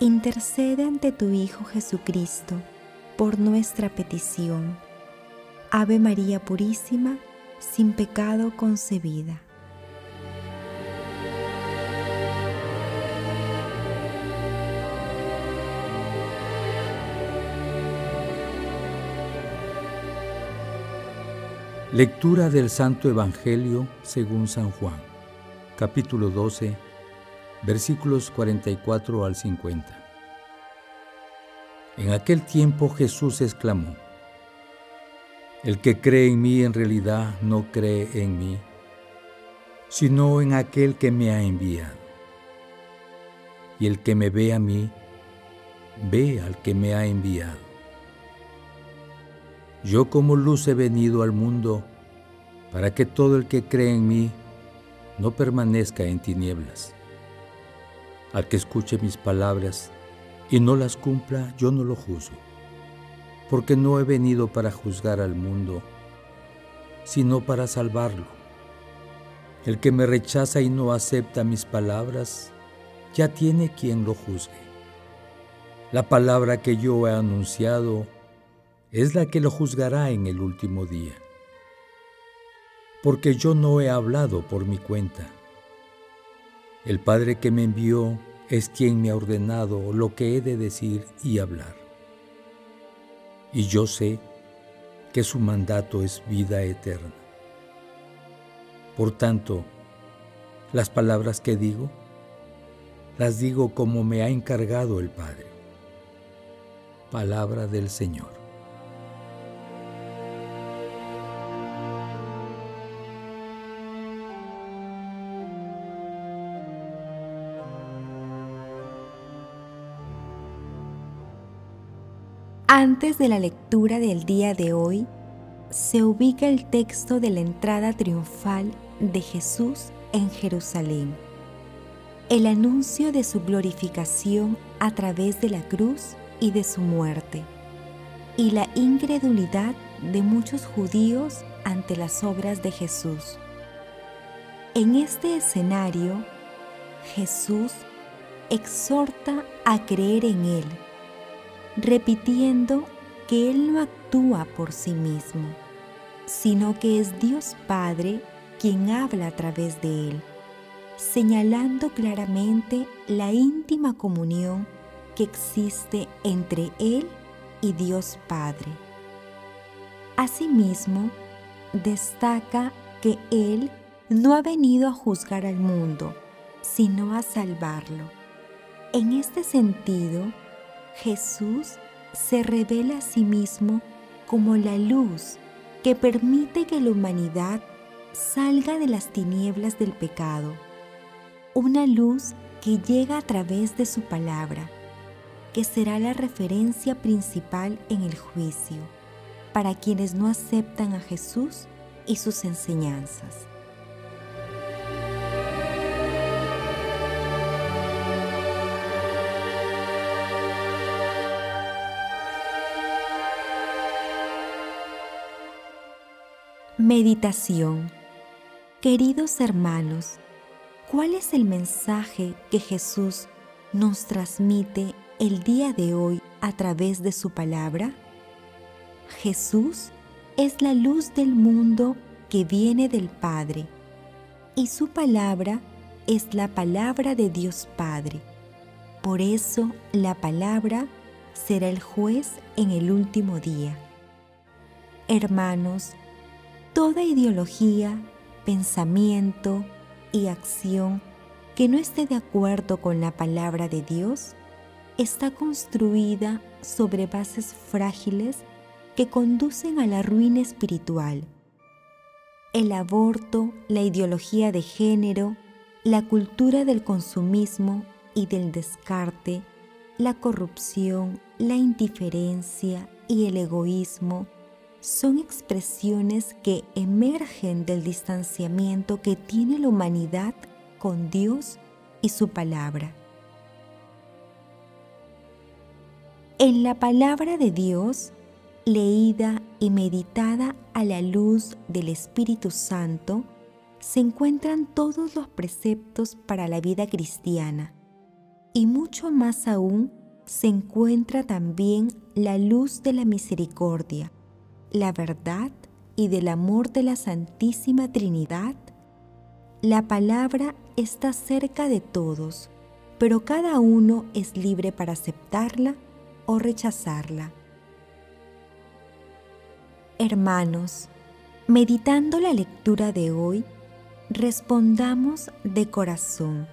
intercede ante tu Hijo Jesucristo por nuestra petición. Ave María Purísima, sin pecado concebida. Lectura del Santo Evangelio según San Juan, capítulo 12, versículos 44 al 50. En aquel tiempo Jesús exclamó, El que cree en mí en realidad no cree en mí, sino en aquel que me ha enviado. Y el que me ve a mí, ve al que me ha enviado. Yo como luz he venido al mundo para que todo el que cree en mí no permanezca en tinieblas. Al que escuche mis palabras y no las cumpla, yo no lo juzgo, porque no he venido para juzgar al mundo, sino para salvarlo. El que me rechaza y no acepta mis palabras, ya tiene quien lo juzgue. La palabra que yo he anunciado es la que lo juzgará en el último día. Porque yo no he hablado por mi cuenta. El Padre que me envió es quien me ha ordenado lo que he de decir y hablar. Y yo sé que su mandato es vida eterna. Por tanto, las palabras que digo, las digo como me ha encargado el Padre. Palabra del Señor. Antes de la lectura del día de hoy, se ubica el texto de la entrada triunfal de Jesús en Jerusalén, el anuncio de su glorificación a través de la cruz y de su muerte, y la incredulidad de muchos judíos ante las obras de Jesús. En este escenario, Jesús exhorta a creer en Él repitiendo que Él no actúa por sí mismo, sino que es Dios Padre quien habla a través de Él, señalando claramente la íntima comunión que existe entre Él y Dios Padre. Asimismo, destaca que Él no ha venido a juzgar al mundo, sino a salvarlo. En este sentido, Jesús se revela a sí mismo como la luz que permite que la humanidad salga de las tinieblas del pecado, una luz que llega a través de su palabra, que será la referencia principal en el juicio para quienes no aceptan a Jesús y sus enseñanzas. Meditación Queridos hermanos, ¿cuál es el mensaje que Jesús nos transmite el día de hoy a través de su palabra? Jesús es la luz del mundo que viene del Padre y su palabra es la palabra de Dios Padre. Por eso la palabra será el juez en el último día. Hermanos, toda ideología, pensamiento y acción que no esté de acuerdo con la palabra de Dios está construida sobre bases frágiles que conducen a la ruina espiritual. El aborto, la ideología de género, la cultura del consumismo y del descarte la corrupción, la indiferencia y el egoísmo son expresiones que emergen del distanciamiento que tiene la humanidad con Dios y su palabra. En la palabra de Dios, leída y meditada a la luz del Espíritu Santo, se encuentran todos los preceptos para la vida cristiana y mucho más aún se encuentra también la luz de la misericordia, la verdad y del amor de la Santísima Trinidad. La palabra está cerca de todos, pero cada uno es libre para aceptarla o rechazarla. Hermanos, meditando la lectura de hoy, respondamos de corazón.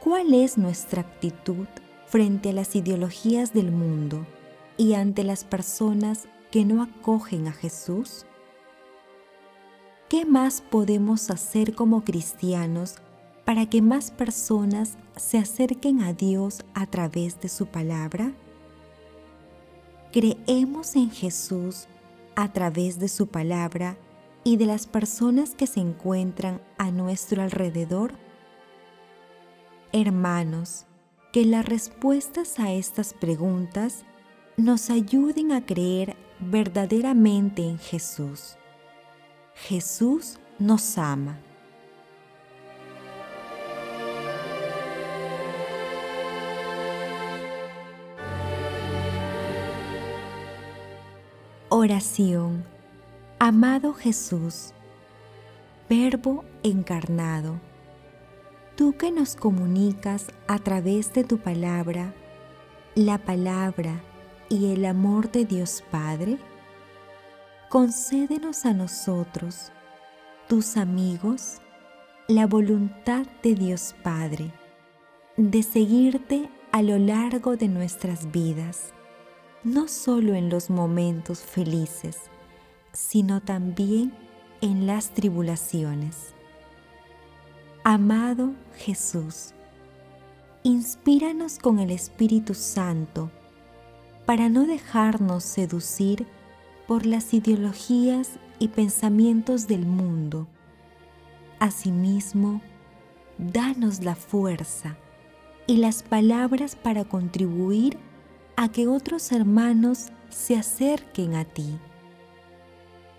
¿Cuál es nuestra actitud frente a las ideologías del mundo y ante las personas que no acogen a Jesús? ¿Qué más podemos hacer como cristianos para que más personas se acerquen a Dios a través de su palabra? Creemos en Jesús a través de su palabra y de las personas que se encuentran a nuestro alrededor? Hermanos, que las respuestas a estas preguntas nos ayuden a creer verdaderamente en Jesús. Jesús nos ama. Oración Amado Jesús, Verbo encarnado, tú que nos comunicas a través de tu palabra, la palabra y el amor de Dios Padre, concédenos a nosotros, tus amigos, la voluntad de Dios Padre, de seguirte a lo largo de nuestras vidas, no solo en los momentos felices, sino también en las tribulaciones. Amado Jesús, inspíranos con el Espíritu Santo para no dejarnos seducir por las ideologías y pensamientos del mundo. Asimismo, danos la fuerza y las palabras para contribuir a que otros hermanos se acerquen a ti.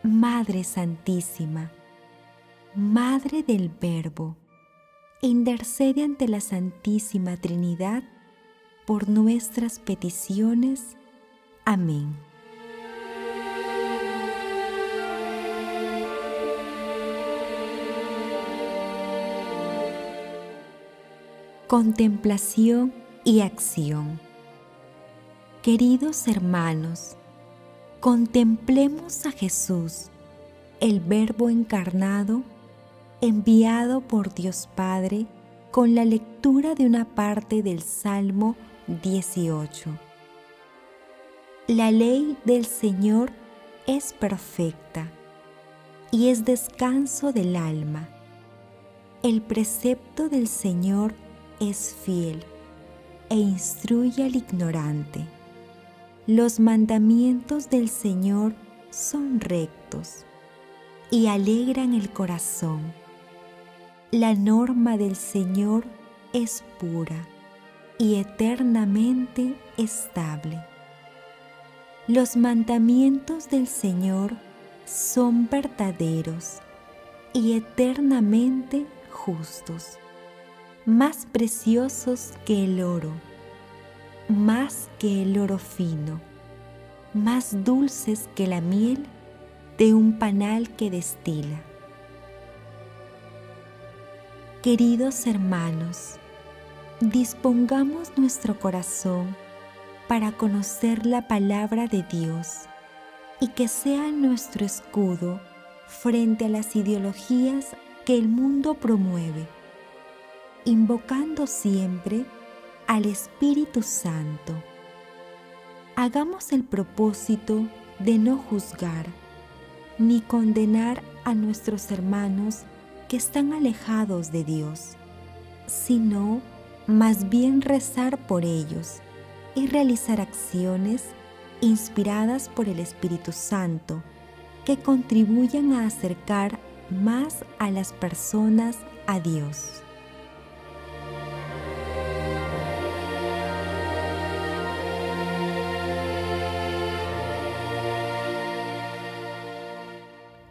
Madre Santísima, Madre del Verbo, intercede ante la Santísima Trinidad por nuestras peticiones. Amén. Contemplación y acción. Queridos hermanos, Contemplemos a Jesús, el Verbo encarnado, enviado por Dios Padre con la lectura de una parte del Salmo 18. La ley del Señor es perfecta y es descanso del alma. El precepto del Señor es fiel e instruye al ignorante. Los mandamientos del Señor son rectos y alegran el corazón. La norma del Señor es pura y eternamente estable. Los mandamientos del Señor son verdaderos y eternamente justos, más preciosos que el oro más que el oro fino, más dulces que la miel de un panal que destila. Queridos hermanos, dispongamos nuestro corazón para conocer la palabra de Dios y que sea nuestro escudo frente a las ideologías que el mundo promueve, invocando siempre al Espíritu Santo. Hagamos el propósito de no juzgar ni condenar a nuestros hermanos que están alejados de Dios, sino más bien rezar por ellos y realizar acciones inspiradas por el Espíritu Santo que contribuyan a acercar más a las personas a Dios.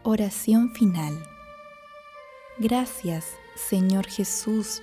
Oración final. Gracias, Señor Jesús,